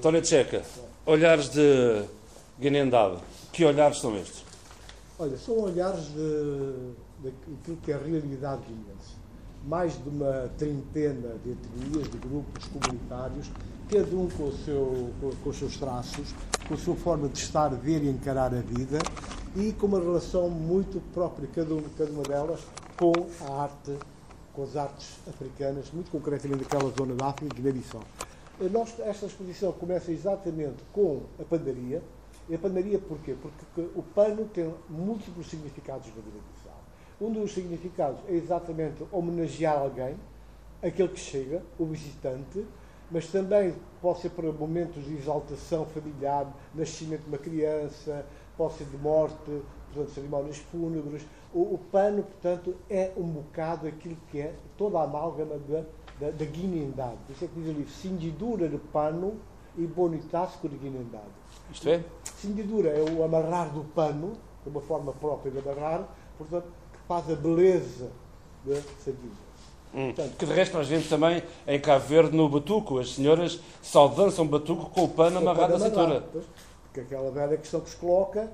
Tony Checa, olhares de Guiné-Andado, que olhares são estes? Olha, são olhares de, daquilo que é a realidade guineense. Mais de uma trintena de etnias, de grupos comunitários, cada um com, seu, com, os seus traços, com a sua forma de estar, ver e encarar a vida e com uma relação muito própria, cada, um, cada uma delas, com a arte, com as artes africanas, muito concretamente daquela zona da África, Guiné-Bissau. Esta exposição começa exatamente com a pandaria. E a pandaria porquê? Porque o pano tem múltiplos significados na Guiné-Bissau. Um dos significados é exatamente homenagear alguém, aquele que chega, o visitante, mas também pode ser para momentos de exaltação familiar, nascimento de uma criança, pode ser de morte, portanto, cerimónias fúnebres. O, o pano, portanto, é um bocado aquilo que é toda a amálgama da, da, da guinendade. Por isso é que diz ali, cindidura de pano e bonitasco de guinendade. Isto é? Cindidura é o amarrar do pano, é uma forma própria de amarrar, portanto, que faz a beleza da sardinha. Hum. Portanto, que de resto nós vemos também em Cabo Verde no batuco. As senhoras só dançam batuco com o pano amarrado à cintura. Porque aquela velha questão que se coloca,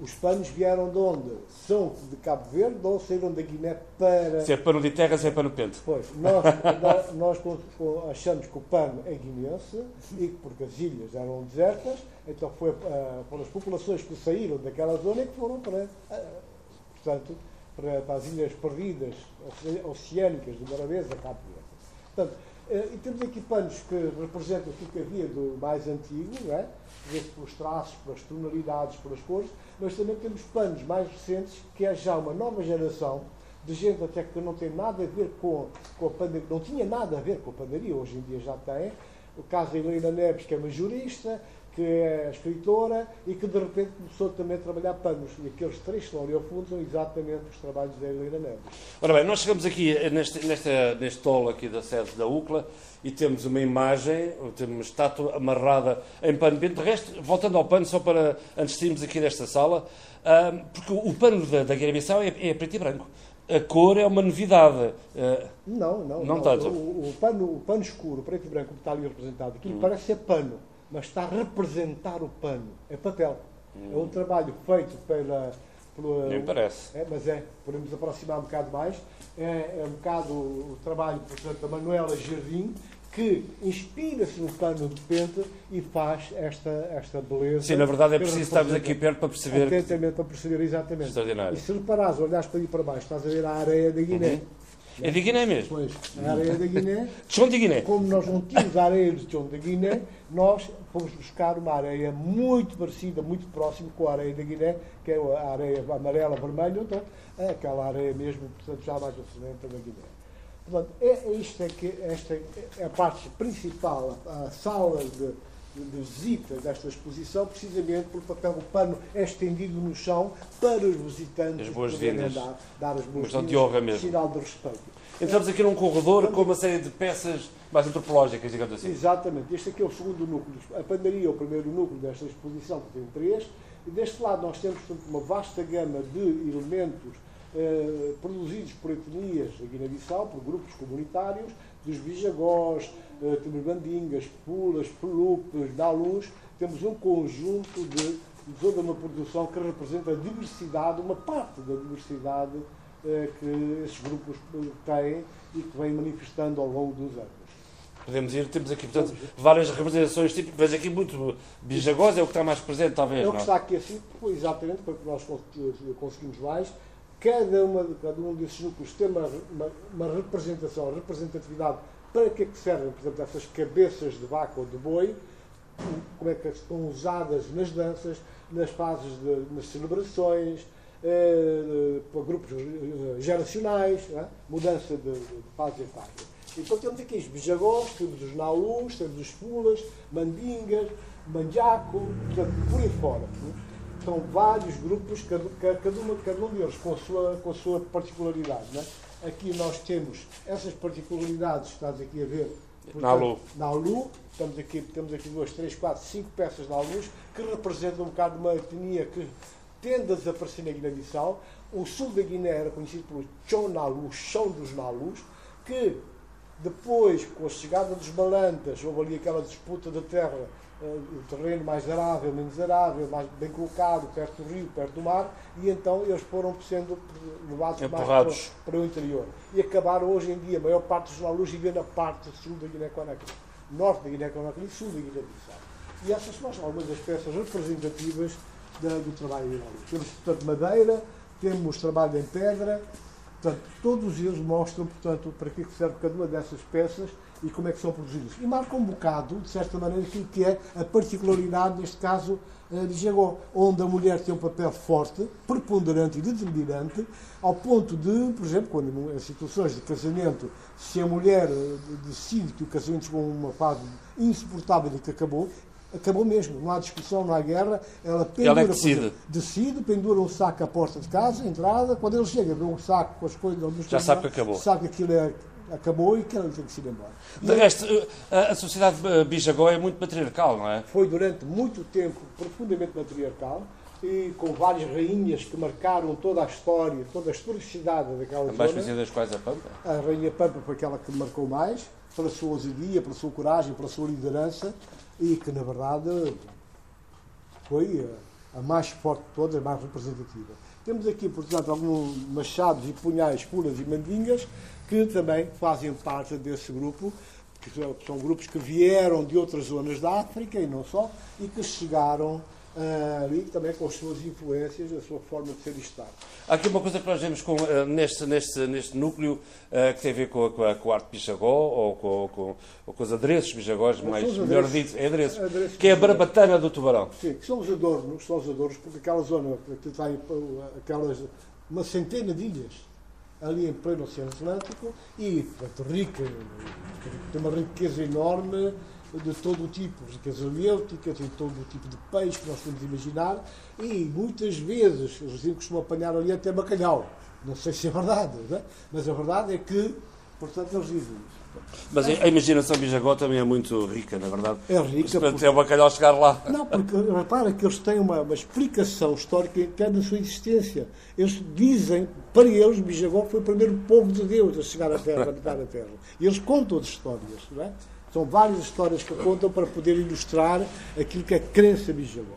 os panos vieram de onde? São de Cabo Verde ou saíram da Guiné para. Se é pano de terra, se é pano pente. Pois, nós, nós, nós, achamos que o pano é guineense, e porque as ilhas eram desertas, então foi uh, pelas populações que saíram daquela zona que foram para. Uh, portanto, para, para, as ilhas perdidas oceânicas do Morabeza, Cabo Verde. Portanto, e temos aqui panos que representam o que havia do mais antigo, não é? pelos traços, pelas tonalidades, pelas cores, mas também temos panos mais recentes, que é já uma nova geração de gente até que não tem nada a ver com, com a padaria, não tinha nada a ver com a padaria, hoje em dia já tem. O caso da Helena Neves, que é uma jurista, que é escritora e que de repente começou também a trabalhar panos. E aqueles três que estão ali ao fundo são exatamente os trabalhos da Helena Neves. Ora bem, nós chegamos aqui neste, neste, neste tolo aqui da sede da UCLA e temos uma imagem, temos uma estátua amarrada em pano De resto, voltando ao pano, só para antes de irmos aqui desta sala, porque o pano da, da Guiné-Bissau é, é preto e branco a cor é uma novidade. Não, não. não, não. O, o, pano, o pano escuro, preto e branco, como está ali representado, aquilo hum. parece ser pano mas está a representar o pano. É papel. Hum. É um trabalho feito pela. pela Nem parece. É, mas é, podemos aproximar um bocado mais. É, é um bocado o trabalho, portanto, da Manuela Jardim, que inspira-se no pano de pente e faz esta, esta beleza. Sim, na verdade é preciso estarmos aqui perto para perceber. Atentamente para perceber exatamente. Extraordinário. E se reparares, olhares para ali para baixo, estás a ver a areia da Guiné. Uhum. É de Guiné mesmo? Pois, a areia da Guiné. Chão de Guiné. Como nós não tínhamos areia de Chão de Guiné, nós fomos buscar uma areia muito parecida, muito próxima com a areia da Guiné, que é a areia amarela, vermelha, então é aquela areia mesmo, portanto, já mais acidente da Guiné. Portanto, é, é isto é que esta é a parte principal, a sala de de visita desta exposição, precisamente porque o papel do pano é estendido no chão para os visitantes as boas-vindas. Dar, dar as boas-vindas, de honra mesmo. sinal de respeito. Entramos aqui num corredor com uma série de peças mais antropológicas, digamos assim. Exatamente. Este aqui é o segundo núcleo. A pandaria é o primeiro núcleo desta exposição, que tem três. E deste lado nós temos, portanto, uma vasta gama de elementos eh, produzidos por etnias da Guiné-Bissau, por grupos comunitários, dos bijagós, uh, temos bandingas, pulas, pelupes, luz, temos um conjunto de toda uma produção que representa a diversidade, uma parte da diversidade uh, que esses grupos têm e que vem manifestando ao longo dos anos. Podemos ir, temos aqui, portanto, várias representações típicas. Vejo aqui muito bijagós, é o que está mais presente, talvez. É o que está aqui assim, exatamente, para que nós conseguimos mais. Cada, uma, cada um desses núcleos tem uma, uma, uma representação, representatividade para que é que servem, por exemplo, essas cabeças de vaca ou de boi, como é que estão usadas nas danças, nas fases, de, nas celebrações, eh, para grupos eh, geracionais, é? mudança de, de fase em fase. Então temos aqui os bijagós, temos os naulus, temos os pulas, mandingas, manjaco, portanto, por aí fora. São vários grupos, cada, cada, uma, cada um deles com a sua, com a sua particularidade. É? Aqui nós temos essas particularidades, estás aqui a ver. Portanto, na Alu. Na Alu, estamos aqui, temos aqui duas, três, quatro, cinco peças na Alu que representam um bocado uma etnia que tende a desaparecer na Guiné-Bissau. O sul da Guiné era conhecido pelo Chão Nalu, chão dos Nalus, que Depois, com a chegada dos balantas, houve ali aquela disputa da terra, o terreno mais arável, menos arável, mais bem colocado, perto do rio, perto do mar, e então eles foram sendo levados mais para, para, o interior. E acabaram hoje em dia, a maior parte dos lauros vive na parte sul da Guiné-Conakry, norte da Guiné-Conakry e sul da Guiné-Bissau. E essas são algumas das peças representativas da, do trabalho hidráulico. Temos, portanto, madeira, temos trabalho em pedra, portanto, todos eles mostram, portanto, para que serve cada uma dessas peças e como é que são produzidas. E marcam um bocado, de certa maneira, aquilo que é a particularidade, neste caso, eh, de Jagó, onde a mulher tem um papel forte, preponderante e determinante, ao ponto de, por exemplo, quando em situações de casamento, se a mulher eh, decide que o casamento chegou a uma fase insuportável e que acabou, acabou mesmo, não há discussão, não há guerra. Ela, pendura, ela é decide. decide, pendura um saco à porta de casa, entrada, quando ele chega, vê um saco com as coisas. Já sabe que acabou. Sabe que aquilo é, acabou e que ela tem que se ir embora. De e resto, a, a sociedade bijagó é muito patriarcal, não é? Foi durante muito tempo profundamente patriarcal e com várias rainhas que marcaram toda a história, toda a historicidade daquela a zona. mais das quais a Pampa? A Rainha Pampa foi aquela que marcou mais, pela sua ousadia, pela sua coragem, pela sua liderança e que, na verdade, foi a mais forte de todas, a mais representativa. Temos aqui, portanto, alguns machados e punhais, pulas e mandingas, que também fazem parte desse grupo, que são grupos que vieram de outras zonas da África e não só, e que chegaram uh, e também com as suas influências, a sua forma de ser e estar. Há aqui uma coisa que nós vemos com, uh, neste, neste, neste núcleo uh, que tem a ver com a, com a, com a arte Pichagó ou com, com, ou com os adereços Pichagós, mais melhor dito, é adereços, adereços que é a barbatana do tubarão. Sim, que são os adornos, são os adornos, porque aquela zona que tem aquelas, uma centena de ilhas ali em pleno Oceano Atlântico e, portanto, rica, tem uma riqueza enorme de todo o tipo, riquezas aliêuticas e todo o tipo de peixe que nós podemos imaginar, e muitas vezes os rios costumam apanhar ali até bacalhau. Não sei se é verdade, é? mas a verdade é que, portanto, eles dizem isso. Mas a imaginação Bijagó também é muito rica, na verdade. É rica. Para porque... o bacalhau chegar lá. Não, porque repara que eles têm uma, uma explicação histórica interna da sua existência. Eles dizem, para eles, Bijagó foi o primeiro povo de Deus a chegar à Terra, a habitar a Terra. E eles contam as histórias, não é? São várias histórias que contam para poder ilustrar aquilo que é crença bijagó.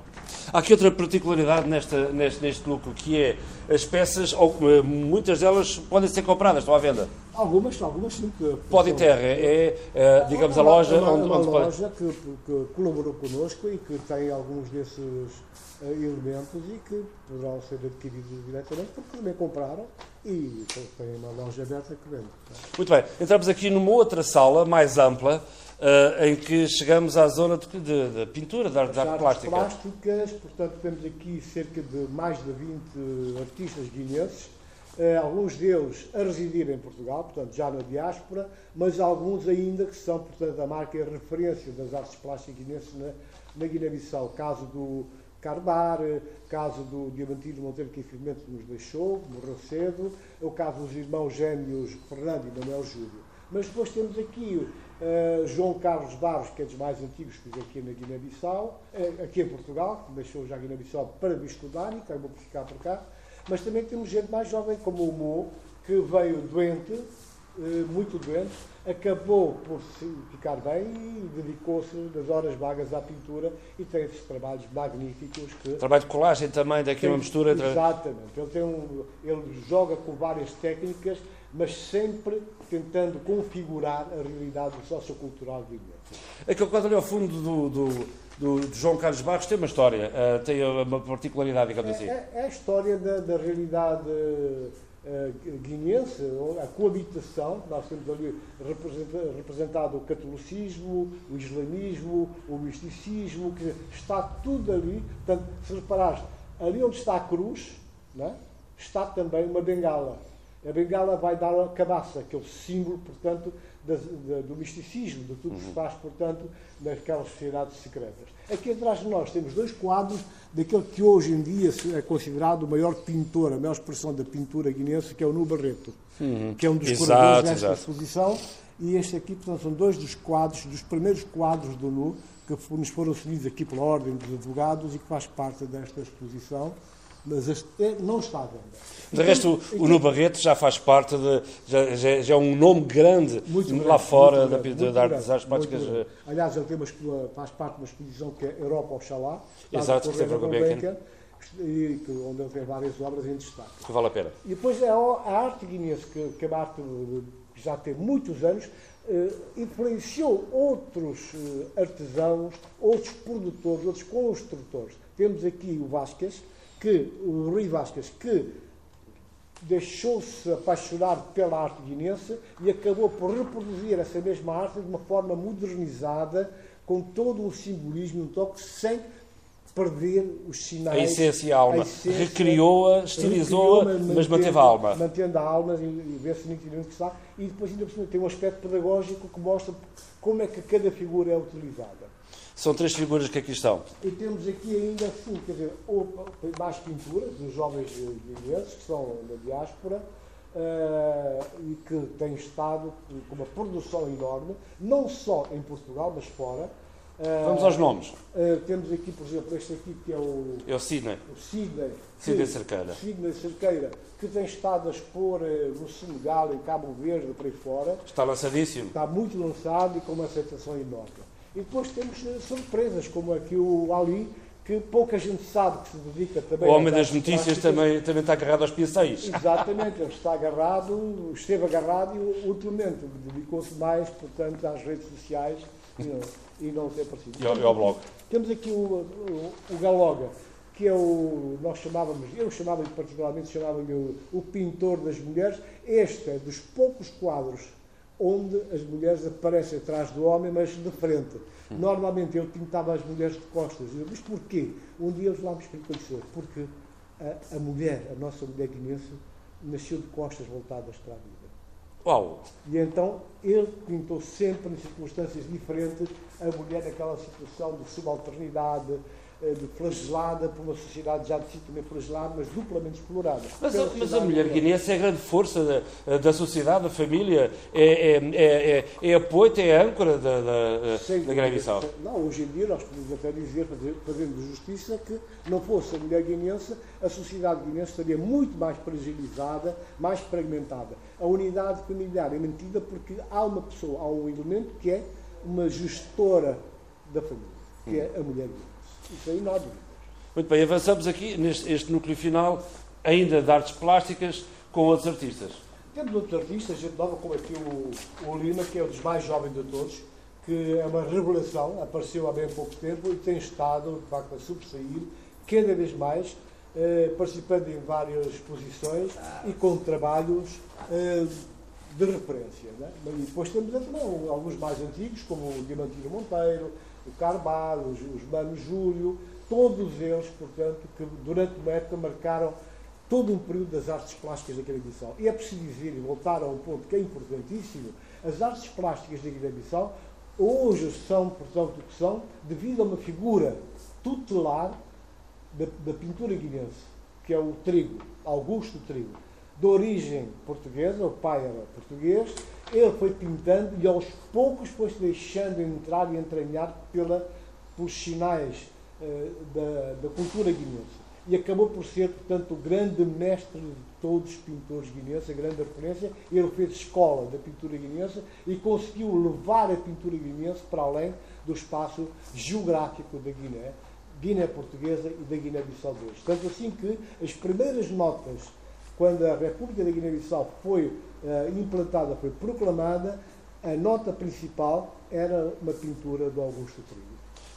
Há aqui outra particularidade nesta, neste, neste núcleo, que é as peças, eh, muitas delas podem ser compradas, estão à venda. Algumas, algumas sim. Que, Pode Terra é, é, digamos, a loja uma, onde, uma onde loja que, que, colaborou connosco e que tem alguns desses uh, elementos e que poderão ser adquiridos diretamente, porque também compraram e tem uma loja aberta que vende. Muito bem, entramos aqui numa outra sala mais ampla, uh, em que chegamos à zona de, de, de pintura, arte, arte plástica. plásticas, portanto, temos aqui cerca de mais de 20 artistas guineenses, uh, alguns deles a residir em Portugal, portanto, já na diáspora, mas alguns ainda que são, portanto, a marca e a referência das artes plásticas guineenses na, na Guiné-Bissau. Caso do Carbar, caso do Diamantino Monteiro, que infelizmente nos deixou, morreu cedo, o caso dos irmãos gêmeos Fernando e Manuel Júlio. Mas depois temos aqui uh, João Carlos Barros, que é dos mais antigos que vive aqui na Guiné-Bissau, uh, aqui em Portugal, que deixou já a Guiné-Bissau para estudar e acabou por ficar por cá. Mas também temos gente mais jovem, como o Mo, que veio doente, uh, muito doente, acabou por ficar bem e dedicou-se nas horas vagas à pintura e tem esses trabalhos magníficos. Que Trabalho de colagem também, daqui tem, uma mistura entre... Exatamente. Ele, tem um, ele joga com várias técnicas mas sempre tentando configurar a realidade sociocultural de Ilha. Aquele quadro ali ao fundo do, do, do, do, João Carlos Barros tem uma história, uh, tem uma particularidade, digamos é, assim. É, é, a história da, da realidade uh, guineense, a coabitação. Nós temos ali representado o catolicismo, o islamismo, o misticismo, que está tudo ali. Portanto, se reparares, ali onde está a cruz, é? está também uma bengala a bengala vai dar a cabaça, aquele símbolo, portanto, do misticismo, de tudo que se uhum. faz, portanto, naquelas sociedades secretas. Aqui atrás de nós temos dois quadros daquele que hoje em dia é considerado o maior pintor, a maior expressão da pintura guinense, que é o Nu Barreto, uhum. que é um dos exato, curadores desta exato. exposição. E este aqui, portanto, são dois dos quadros, dos primeiros quadros do Nu, que nos foram cedidos aqui pela Ordem dos Advogados e que faz parte desta exposição mas este não está à venda. De resto, o, o No Barreto já faz parte de. Já, já, é um nome grande Muito lá grande, fora da, grande, da, da arte das artes plásticas. muito grande. Aliás, ele tem uma, faz parte de uma exposição que é Europa Oxalá, lá Exato, que sempre Gulbenkian, e que- onde ele fez várias obras em destaque. Que vale a pena. E depois a, a arte guinense, que, que é uma arte eh, que já tem muitos anos, eh, influenciou outros eh, artesãos, outros produtores, outros construtores. Temos aqui o Vasquez, que, o Rui Vasquez, que deixou-se apaixonar pela arte guinense e acabou por reproduzir essa mesma arte de uma forma modernizada, com todo um simbolismo, um toque, sem perder os sinais. A essência a alma. Recriou-a, estilizou-a, recriou-a, mas manteve a alma. Mantendo a alma e, e vê-se nitidamente que está. E depois ainda por cima tem um aspecto pedagógico que mostra como é que cada figura é utilizada. São três figuras que aqui estão. E temos aqui ainda assim, quer dizer, mais pinturas dos jovens guineenses que são da diáspora eh, e que têm estado com uma produção enorme, não só em Portugal, mas fora. Eh, Vamos aos nomes. eh, temos aqui, por exemplo, este aqui que é o, É o Sidney. o Sidney. Sidney que- Cerqueira. Sidney Cerqueira, que tem estado a expor eh, no Senegal, em Cabo Verde, por aí fora. Está lançadíssimo. Está muito lançado e com uma aceitação enorme. E depois temos eh, surpresas, como aqui o Ali, que pouca gente sabe que se dedica O também Homem às das Notícias plásticas. também, também está agarrado aos pincéis. Exatamente, ele está agarrado, esteve agarrado e ultimamente dedicou-se mais, portanto, às redes sociais e não, e não tem aparecido. E ao, e ao blog. Temos aqui o, o, o Galoga, que é o, nós chamávamos, eu chamava-lhe particularmente, chamava-lhe o, o pintor das mulheres. Este é dos poucos quadros onde as mulheres aparecem atrás do homem, mas de frente. Normalmente ele pintava as mulheres de costas. Eu, mas porquê? Um dia eu lá me explicou isso. Porque a, a mulher, a nossa mulher guinense, nasceu de costas voltadas para a vida. Uau! E então ele pintou sempre, em circunstâncias diferentes, a mulher naquela situação de subalternidade, de flagelada por uma sociedade já de si também flagelada, mas duplamente explorada. Mas, a, mas a mulher guineense é a grande força da, da sociedade, da família, é, é, é, é, é a poeta, é a âncora da, da, Sem da Guiné-Bissau. Não, hoje em dia nós podemos até dizer, fazendo justiça, que não fosse a mulher guinense, a sociedade guinense estaria muito mais fragilizada, mais fragmentada. A unidade familiar é mantida porque há uma pessoa, há um elemento que é uma gestora da família, que é a mulher guinense. Isso há dúvida. Muito bem, avançamos aqui neste este núcleo final, ainda de artes plásticas, com outros artistas. Temos outros artistas, gente nova, como aqui o, o Lima, que é um dos mais jovens de todos, que é uma revelação, apareceu há bem pouco tempo e tem estado, de facto, a sobressair cada vez mais, eh, participando em várias exposições e com trabalhos eh, de referência. Né? E depois temos também alguns mais antigos, como o Diamantino Monteiro, o Carvalho, os, Mano Júlio, todos eles, portanto, que durante uma época marcaram todo um período das artes plásticas da Guiné-Bissau. E é preciso dizer e voltar a um ponto que é importantíssimo: as artes plásticas da Guiné-Bissau hoje são, portanto, o que são, devido a uma figura tutelar da, da pintura guinense, que é o Trigo, Augusto Trigo, de origem portuguesa, o pai era português, ele foi pintando e aos poucos foi se deixando entrar e entranhar pela, pelos sinais eh, da, da cultura guinense. E acabou por ser, portanto, o grande mestre de todos os pintores guineenses, a grande referência. Ele fez escola da pintura guineense e conseguiu levar a pintura guineense para além do espaço geográfico da Guiné, Guiné portuguesa e da Guiné-Bissau de. Tanto assim que as primeiras notas, quando a República da Guiné-Bissau foi eh, implantada, foi proclamada, a nota principal era uma pintura do Augusto Trigo.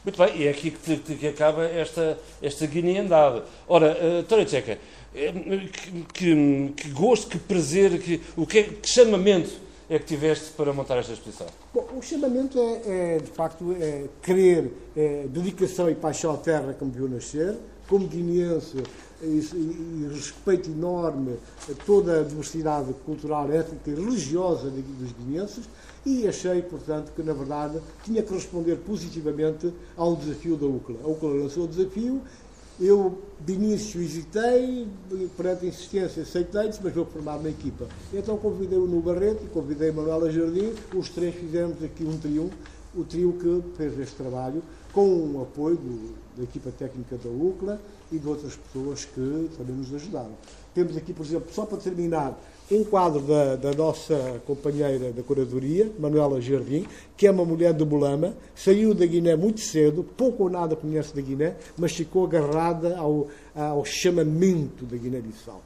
Muito bem, e é aqui que, que- que acaba esta, esta guineandade. Ora, uh, Tória Tcheca, eh, que, que, que gosto, que prazer, que, o que, é- que chamamento é que tiveste para montar esta exposição? Bom, o chamamento é, é, de facto, é querer é, dedicação e paixão à terra que me viu nascer, como guineense, e, respeito enorme a toda a diversidade cultural, étnica e religiosa dos guineenses, e achei, portanto, que, na verdade, tinha que responder positivamente ao desafio da UCLA. A UCLA lançou o desafio, eu, de início, hesitei, perante a insistência, aceitei, mas vou formar uma equipa. Então convidei o Nu Barreto e convidei a Manuela Jardim, os três fizemos aqui um trio, o trio que fez este trabalho, com o apoio do, da equipa técnica da UCLA e de outras pessoas que também nos ajudaram. Temos aqui, por exemplo, só para terminar, um quadro da, da, nossa companheira da curadoria, Manuela Jardim, que é uma mulher de Bolama, saiu da Guiné muito cedo, pouco ou nada conhece da Guiné, mas ficou agarrada ao, ao chamamento da Guiné-Bissau.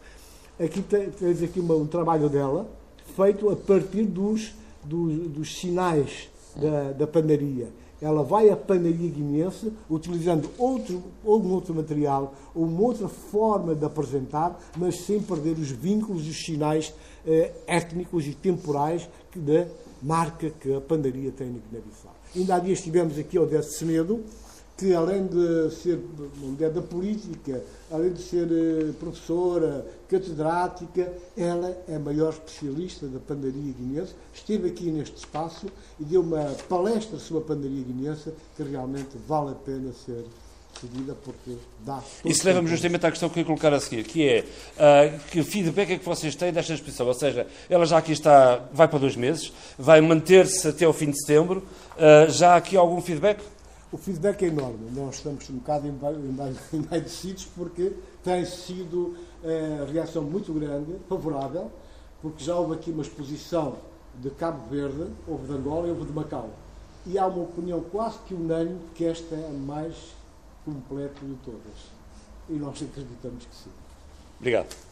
Aqui tens aqui uma, um trabalho dela, feito a partir dos, dos, dos sinais da, da ela vai à panaria guinense utilizando outro, algum outro material, ou uma outra forma de apresentar, mas sem perder os vínculos e os sinais eh, étnicos e temporais que, da marca que a panaria tem na Guiné-Bissau. Ainda há dias estivemos aqui ao Décio Semedo, que além de ser mulher da política, além de ser eh, professora, catedrática, ela é a maior especialista da pandaria guinense. Esteve aqui neste espaço e deu uma palestra sobre a pandaria guinense que realmente vale a pena ser seguida porque dá. Isso leva-me justamente à questão que eu ia colocar a seguir, que é uh, que feedback é que vocês têm desta exposição? Ou seja, ela já aqui está, vai para dois meses, vai manter-se até o fim de setembro. Uh, já há aqui algum feedback? O feedback é enorme. Nós estamos um bocado envaidecidos porque tem sido é, reação muito grande, favorável, porque já houve aqui uma exposição de Cabo Verde, houve de Angola e houve de Macau. E há uma opinião quase que unânime que esta é a mais completa de todas. E nós acreditamos que sim. Obrigado.